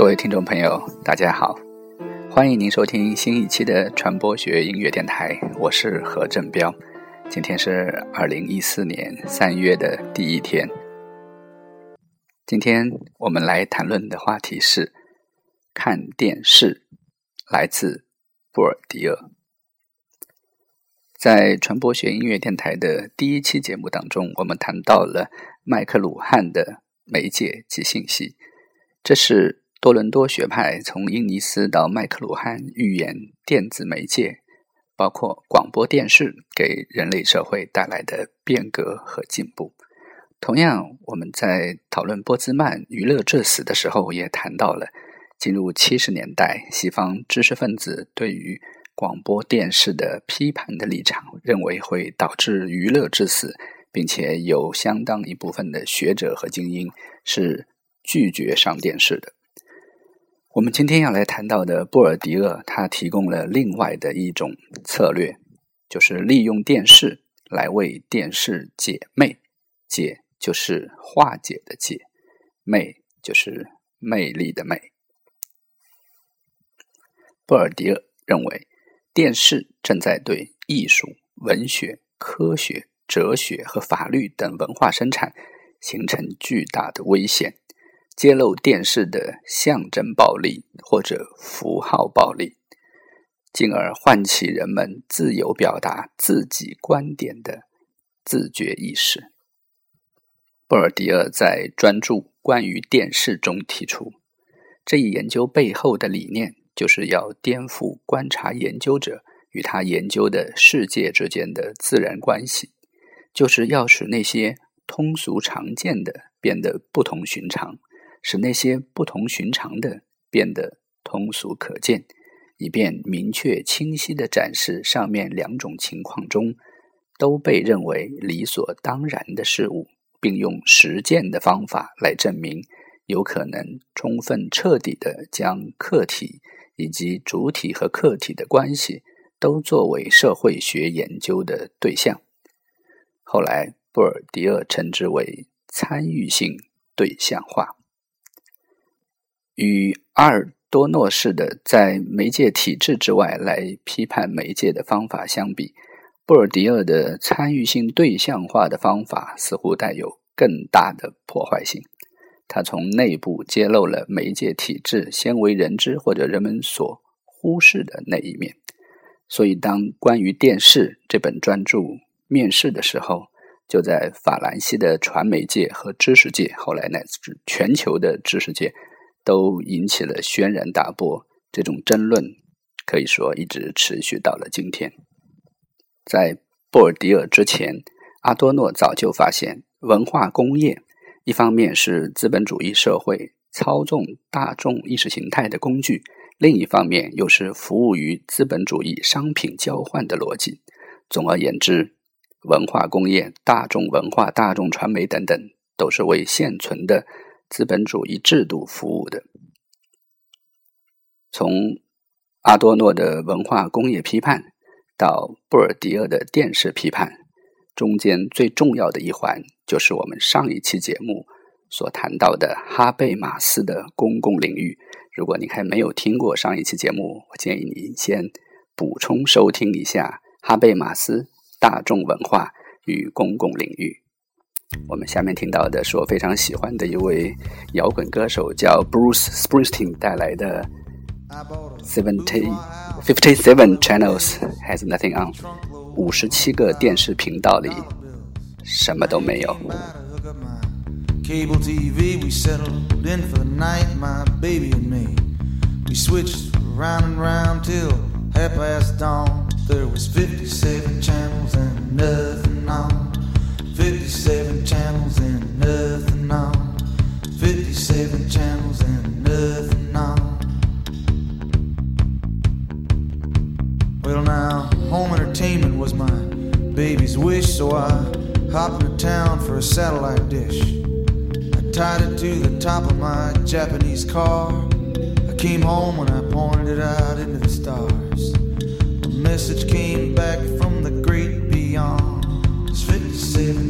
各位听众朋友，大家好，欢迎您收听新一期的传播学音乐电台，我是何振彪。今天是二零一四年三月的第一天。今天我们来谈论的话题是看电视，来自布尔迪厄。在传播学音乐电台的第一期节目当中，我们谈到了麦克鲁汉的媒介及信息，这是。多伦多学派从英尼斯到麦克鲁汉预言电子媒介，包括广播电视给人类社会带来的变革和进步。同样，我们在讨论波兹曼《娱乐至死》的时候，也谈到了进入七十年代，西方知识分子对于广播电视的批判的立场，认为会导致娱乐至死，并且有相当一部分的学者和精英是拒绝上电视的。我们今天要来谈到的布尔迪厄，他提供了另外的一种策略，就是利用电视来为电视解魅。解就是化解的解，魅就是魅力的魅。布尔迪厄认为，电视正在对艺术、文学、科学、哲学和法律等文化生产形成巨大的危险。揭露电视的象征暴力或者符号暴力，进而唤起人们自由表达自己观点的自觉意识。布尔迪厄在专注关于电视中提出，这一研究背后的理念就是要颠覆观察研究者与他研究的世界之间的自然关系，就是要使那些通俗常见的变得不同寻常。使那些不同寻常的变得通俗可见，以便明确清晰地展示上面两种情况中都被认为理所当然的事物，并用实践的方法来证明有可能充分彻底地将客体以及主体和客体的关系都作为社会学研究的对象。后来，布尔迪厄称之为参与性对象化。与阿尔多诺式的在媒介体制之外来批判媒介的方法相比，布尔迪厄的参与性对象化的方法似乎带有更大的破坏性。他从内部揭露了媒介体制鲜为人知或者人们所忽视的那一面。所以，当关于电视这本专著面世的时候，就在法兰西的传媒界和知识界，后来乃至全球的知识界。都引起了轩然大波，这种争论可以说一直持续到了今天。在布尔迪尔之前，阿多诺早就发现，文化工业一方面是资本主义社会操纵大众意识形态的工具，另一方面又是服务于资本主义商品交换的逻辑。总而言之，文化工业、大众文化、大众传媒等等，都是为现存的。资本主义制度服务的，从阿多诺的文化工业批判到布尔迪厄的电视批判，中间最重要的一环就是我们上一期节目所谈到的哈贝马斯的公共领域。如果你还没有听过上一期节目，我建议你先补充收听一下哈贝马斯大众文化与公共领域。我们下面听到的是我非常喜欢的一位摇滚歌手，叫 Bruce Springsteen 带来的 Seventy Fifty Seven Channels Has Nothing On，五十七个电视频道里什么都没有。Cable TV, we settled in for the night, my baby and me. We switched round and round till half past dawn. There was 57 channels and nothing on. 57 channels and nothing on. 57 channels and nothing on. Well, now, home entertainment was my baby's wish, so I hopped into town for a satellite dish. I tied it to the top of my Japanese car. I came home when I pointed it out into the stars. A message came back from the great beyond. It's 57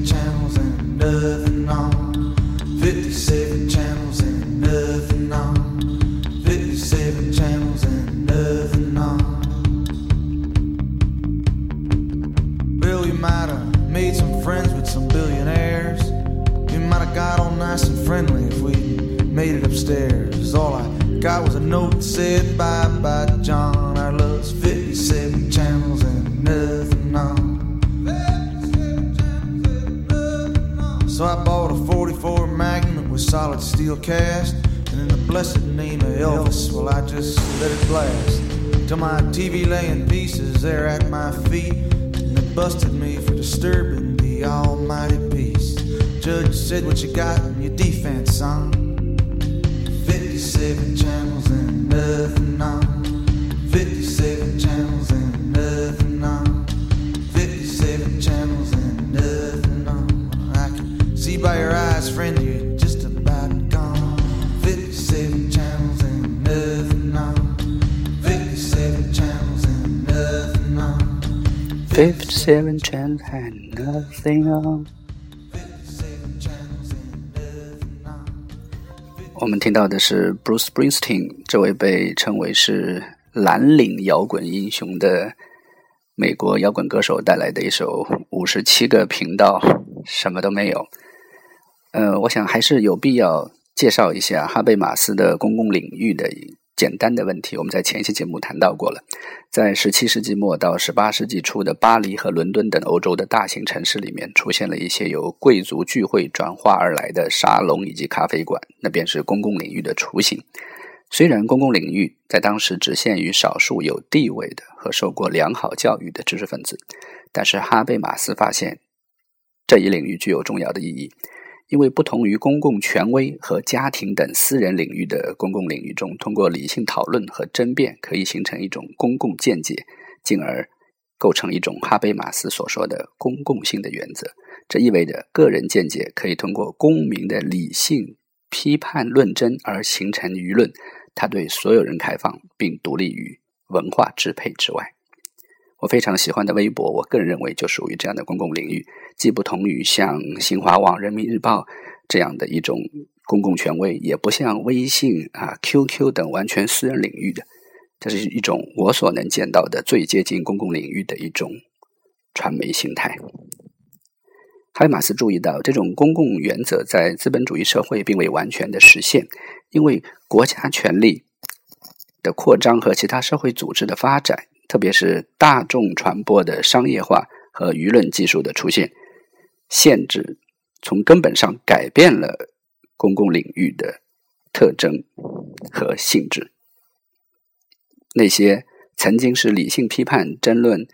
nothing on. 57 channels and nothing on. 57 channels and nothing on. Bill, you might have made some friends with some billionaires. You might have got all nice and friendly if we made it upstairs. All I got was a note that said bye bye, John. Our love's 57 channels and nothing. So I bought a 44 Magnum with solid steel cast. And in the blessed name of Elvis, well, I just let it blast. Till my TV lay in pieces there at my feet. And they busted me for disturbing the almighty peace. Judge said, What you got in your defense, son? 57 channels and nothing on. 57 channels and nothing on. By your eyes, friend, you're just about gone. 57 channels and nothing on. 57 channels and nothing on. 57 channels and nothing on。57 channels and nothing on. 我们听到的是 Bruce Springsteen 这位被称为是蓝领摇滚英雄的美国摇滚歌手带来的一首五十七个频道什么都没有。呃，我想还是有必要介绍一下哈贝马斯的公共领域的简单的问题。我们在前一期节目谈到过了，在十七世纪末到十八世纪初的巴黎和伦敦等欧洲的大型城市里面，出现了一些由贵族聚会转化而来的沙龙以及咖啡馆，那便是公共领域的雏形。虽然公共领域在当时只限于少数有地位的和受过良好教育的知识分子，但是哈贝马斯发现这一领域具有重要的意义，因为不同于公共权威和家庭等私人领域的公共领域中，通过理性讨论和争辩可以形成一种公共见解，进而构成一种哈贝马斯所说的公共性的原则。这意味着个人见解可以通过公民的理性批判论争而形成舆论。它对所有人开放，并独立于文化支配之外。我非常喜欢的微博，我个人认为就属于这样的公共领域，既不同于像新华网、人民日报这样的一种公共权威，也不像微信啊、QQ 等完全私人领域的。这是一种我所能见到的最接近公共领域的一种传媒形态。哈贝马斯注意到，这种公共原则在资本主义社会并未完全的实现，因为国家权力的扩张和其他社会组织的发展，特别是大众传播的商业化和舆论技术的出现，限制从根本上改变了公共领域的特征和性质。那些曾经是理性批判、争论。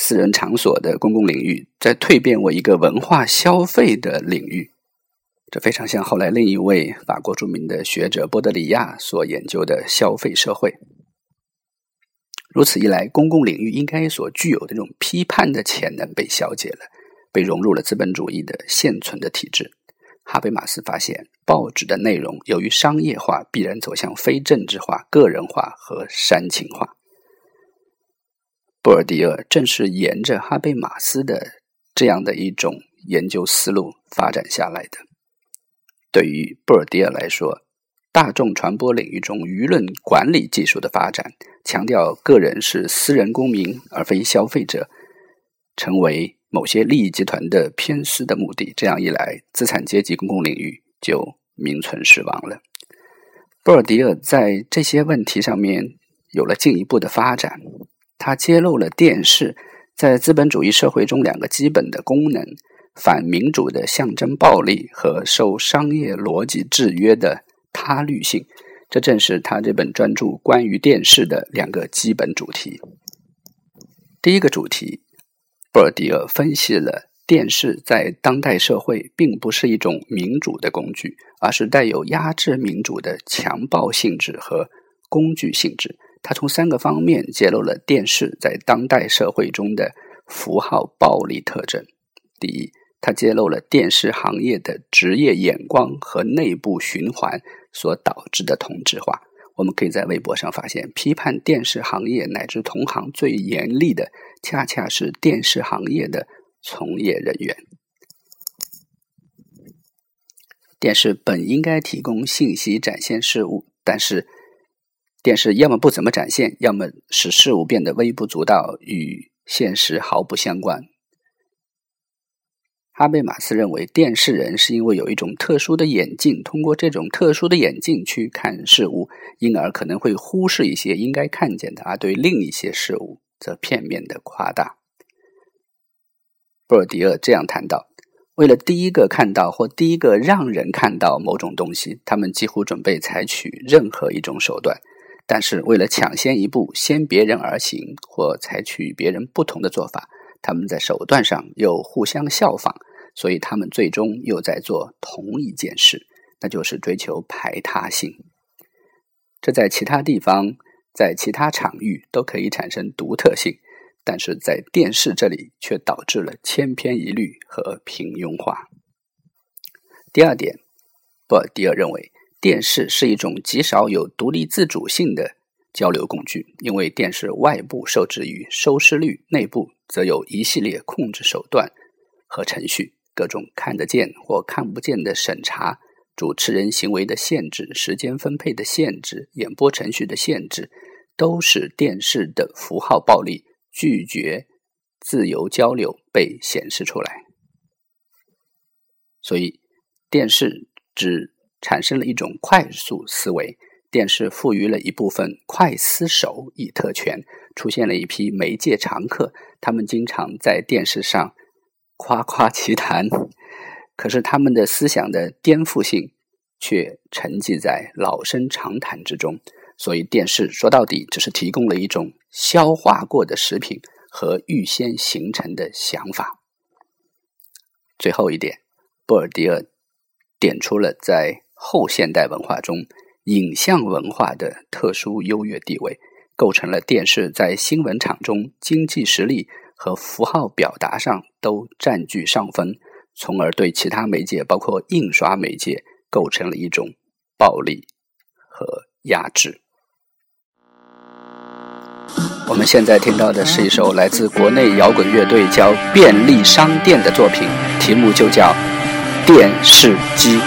私人场所的公共领域在蜕变为一个文化消费的领域，这非常像后来另一位法国著名的学者波德里亚所研究的消费社会。如此一来，公共领域应该所具有的这种批判的潜能被消解了，被融入了资本主义的现存的体制。哈贝马斯发现，报纸的内容由于商业化，必然走向非政治化、个人化和煽情化。布尔迪厄正是沿着哈贝马斯的这样的一种研究思路发展下来的。对于布尔迪厄来说，大众传播领域中舆论管理技术的发展，强调个人是私人公民而非消费者，成为某些利益集团的偏私的目的。这样一来，资产阶级公共领域就名存实亡了。布尔迪厄在这些问题上面有了进一步的发展。他揭露了电视在资本主义社会中两个基本的功能：反民主的象征暴力和受商业逻辑制约的他律性。这正是他这本专著关于电视的两个基本主题。第一个主题，布尔迪厄分析了电视在当代社会并不是一种民主的工具，而是带有压制民主的强暴性质和工具性质。他从三个方面揭露了电视在当代社会中的符号暴力特征。第一，他揭露了电视行业的职业眼光和内部循环所导致的同质化。我们可以在微博上发现，批判电视行业乃至同行最严厉的，恰恰是电视行业的从业人员。电视本应该提供信息、展现事物，但是电视要么不怎么展现，要么使事物变得微不足道，与现实毫不相关。哈贝马斯认为，电视人是因为有一种特殊的眼镜，通过这种特殊的眼镜去看事物，因而可能会忽视一些应该看见的，而对另一些事物则片面的夸大。布尔迪厄这样谈到：为了第一个看到或第一个让人看到某种东西，他们几乎准备采取任何一种手段；但是为了抢先一步，先别人而行，或采取别人不同的做法，他们在手段上又互相效仿。所以他们最终又在做同一件事，那就是追求排他性。这在其他地方、在其他场域都可以产生独特性，但是在电视这里却导致了千篇一律和平庸化。第二点，布尔迪尔认为，电视是一种极少有独立自主性的交流工具，因为电视外部受制于收视率，内部则有一系列控制手段和程序。各种看得见或看不见的审查、主持人行为的限制、时间分配的限制、演播程序的限制，都使电视的符号暴力、拒绝自由交流被显示出来。所以，电视只产生了一种快速思维，电视赋予了一部分快思手以特权，出现了一批媒介常客，他们经常在电视上。夸夸其谈，可是他们的思想的颠覆性却沉寂在老生常谈之中。所以，电视说到底只是提供了一种消化过的食品和预先形成的想法。最后一点，布尔迪尔点出了在后现代文化中影像文化的特殊优越地位，构成了电视在新闻场中经济实力。和符号表达上都占据上风，从而对其他媒介，包括印刷媒介，构成了一种暴力和压制。我们现在听到的是一首来自国内摇滚乐队叫便利商店的作品，题目就叫《电视机》。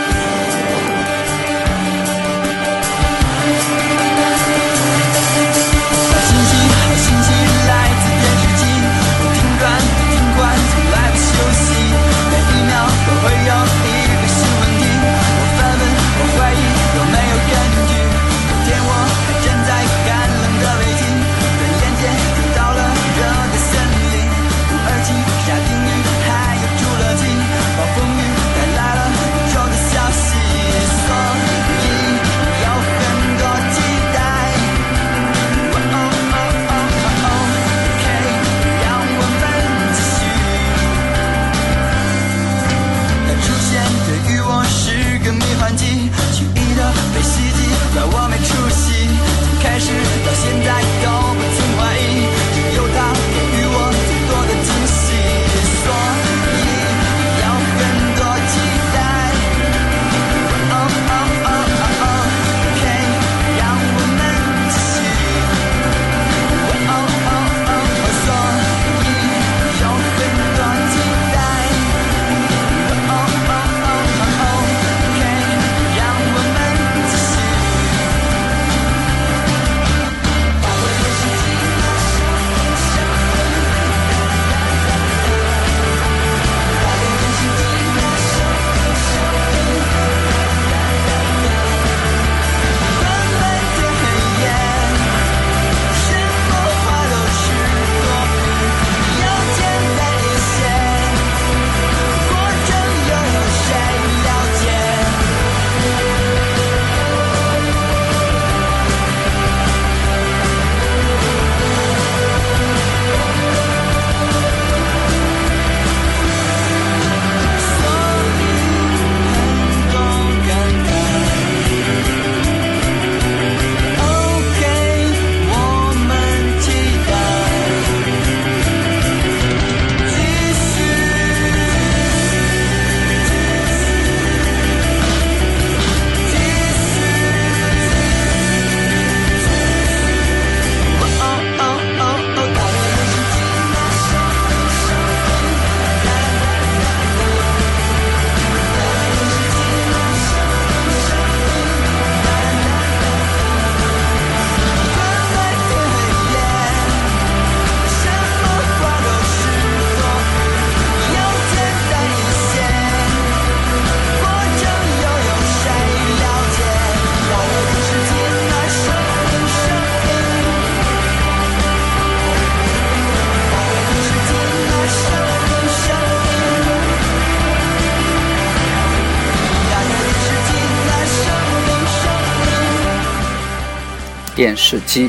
电视机，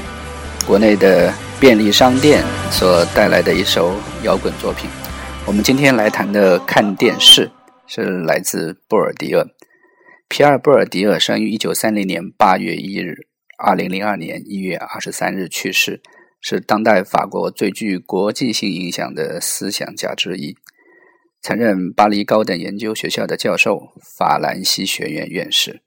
国内的便利商店所带来的一首摇滚作品。我们今天来谈的看电视是来自布尔迪厄。皮尔·布尔迪厄生于一九三零年八月一日，二零零二年一月二十三日去世，是当代法国最具国际性影响的思想家之一。曾任巴黎高等研究学校的教授，法兰西学院院士。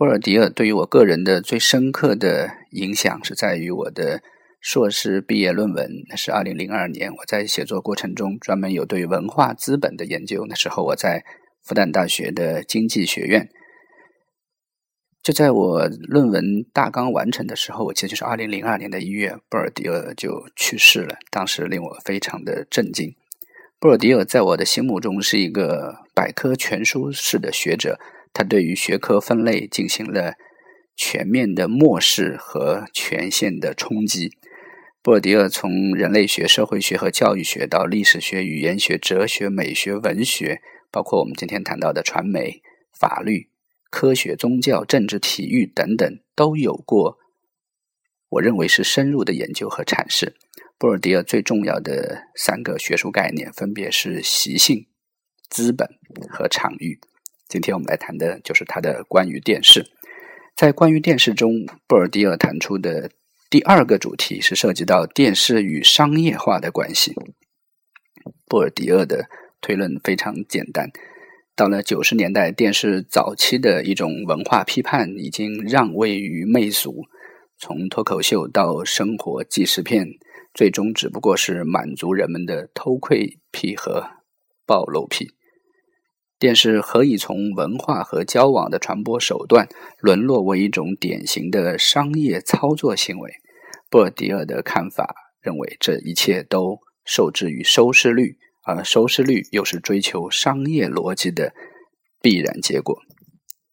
波尔迪厄对于我个人的最深刻的影响是在于我的硕士毕业论文，那是二零零二年。我在写作过程中专门有对文化资本的研究。那时候我在复旦大学的经济学院。就在我论文大纲完成的时候，我记得就是二零零二年的一月，布尔迪厄就去世了。当时令我非常的震惊。布尔迪厄在我的心目中是一个百科全书式的学者。他对于学科分类进行了全面的漠视和全线的冲击。布尔迪厄从人类学、社会学和教育学到历史学、语言学、哲学、美学、文学，包括我们今天谈到的传媒、法律、科学、宗教、政治、体育等等，都有过我认为是深入的研究和阐释。布尔迪厄最重要的三个学术概念分别是习性、资本和场域。今天我们来谈的就是他的关于电视。在关于电视中，布尔迪厄谈出的第二个主题是涉及到电视与商业化的关系。布尔迪厄的推论非常简单：到了九十年代，电视早期的一种文化批判已经让位于媚俗，从脱口秀到生活纪实片，最终只不过是满足人们的偷窥癖和暴露癖。电视何以从文化和交往的传播手段沦落为一种典型的商业操作行为？布尔迪厄的看法认为，这一切都受制于收视率，而收视率又是追求商业逻辑的必然结果。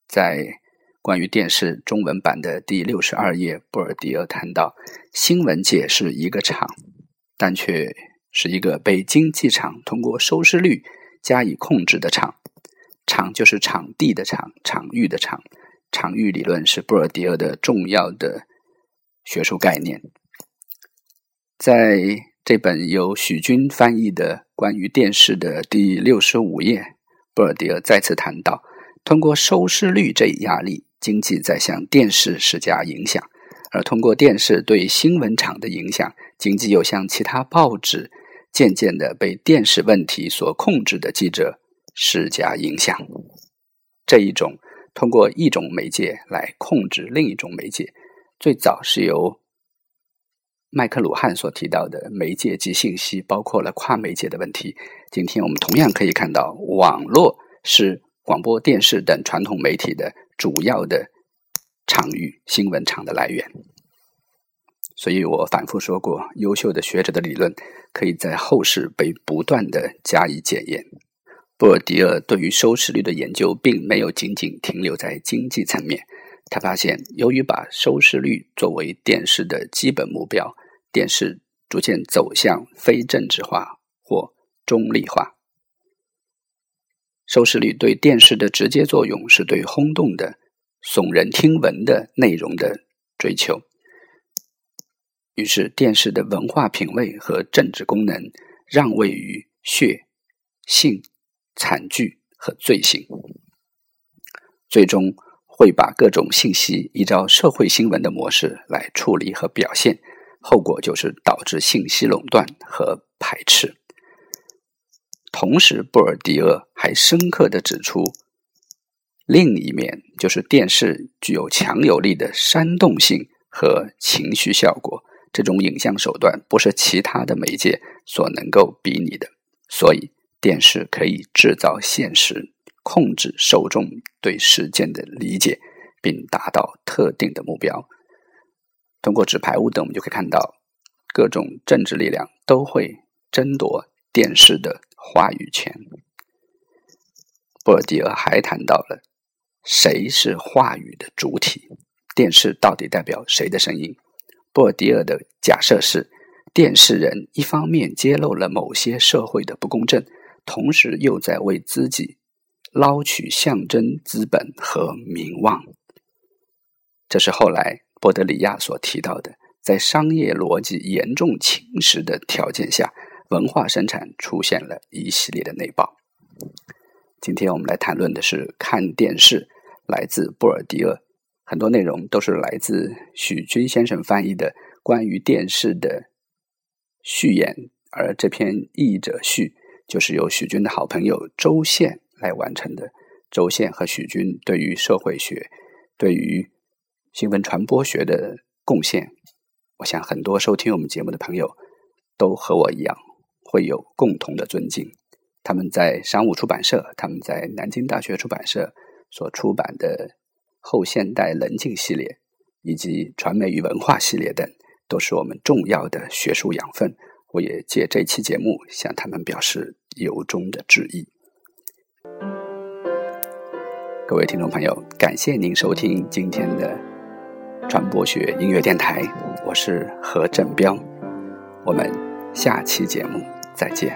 在关于电视中文版的第六十二页，布尔迪厄谈到，新闻界是一个场，但却是一个被经济场通过收视率加以控制的场。场就是场地的场，场域的场。场域理论是布尔迪厄的重要的学术概念。在这本由许军翻译的关于电视的第六十五页，布尔迪厄再次谈到，通过收视率这一压力，经济在向电视施加影响；而通过电视对新闻场的影响，经济又向其他报纸渐渐的被电视问题所控制的记者。施加影响，这一种通过一种媒介来控制另一种媒介，最早是由麦克鲁汉所提到的媒介及信息，包括了跨媒介的问题。今天我们同样可以看到，网络是广播电视等传统媒体的主要的场域新闻场的来源。所以我反复说过，优秀的学者的理论可以在后世被不断的加以检验。布尔迪厄对于收视率的研究，并没有仅仅停留在经济层面。他发现，由于把收视率作为电视的基本目标，电视逐渐走向非政治化或中立化。收视率对电视的直接作用，是对轰动的、耸人听闻的内容的追求。于是，电视的文化品味和政治功能让位于血、性。惨剧和罪行，最终会把各种信息依照社会新闻的模式来处理和表现，后果就是导致信息垄断和排斥。同时，布尔迪厄还深刻的指出，另一面就是电视具有强有力的煽动性和情绪效果，这种影像手段不是其他的媒介所能够比拟的，所以。电视可以制造现实，控制受众对事件的理解，并达到特定的目标。通过纸牌屋等，我们就可以看到，各种政治力量都会争夺电视的话语权。布尔迪厄还谈到了谁是话语的主体，电视到底代表谁的声音？布尔迪厄的假设是，电视人一方面揭露了某些社会的不公正。同时又在为自己捞取象征资本和名望，这是后来波德里亚所提到的，在商业逻辑严重侵蚀的条件下，文化生产出现了一系列的内爆。今天我们来谈论的是看电视，来自布尔迪厄，很多内容都是来自许军先生翻译的关于电视的序言，而这篇译者序就是由许军的好朋友周宪来完成的。周宪和许军对于社会学、对于新闻传播学的贡献，我想很多收听我们节目的朋友都和我一样，会有共同的尊敬。他们在商务出版社，他们在南京大学出版社所出版的《后现代冷静》系列，以及《传媒与文化》系列等，都是我们重要的学术养分。我也借这期节目向他们表示由衷的致意。各位听众朋友，感谢您收听今天的传播学音乐电台，我是何振彪，我们下期节目再见。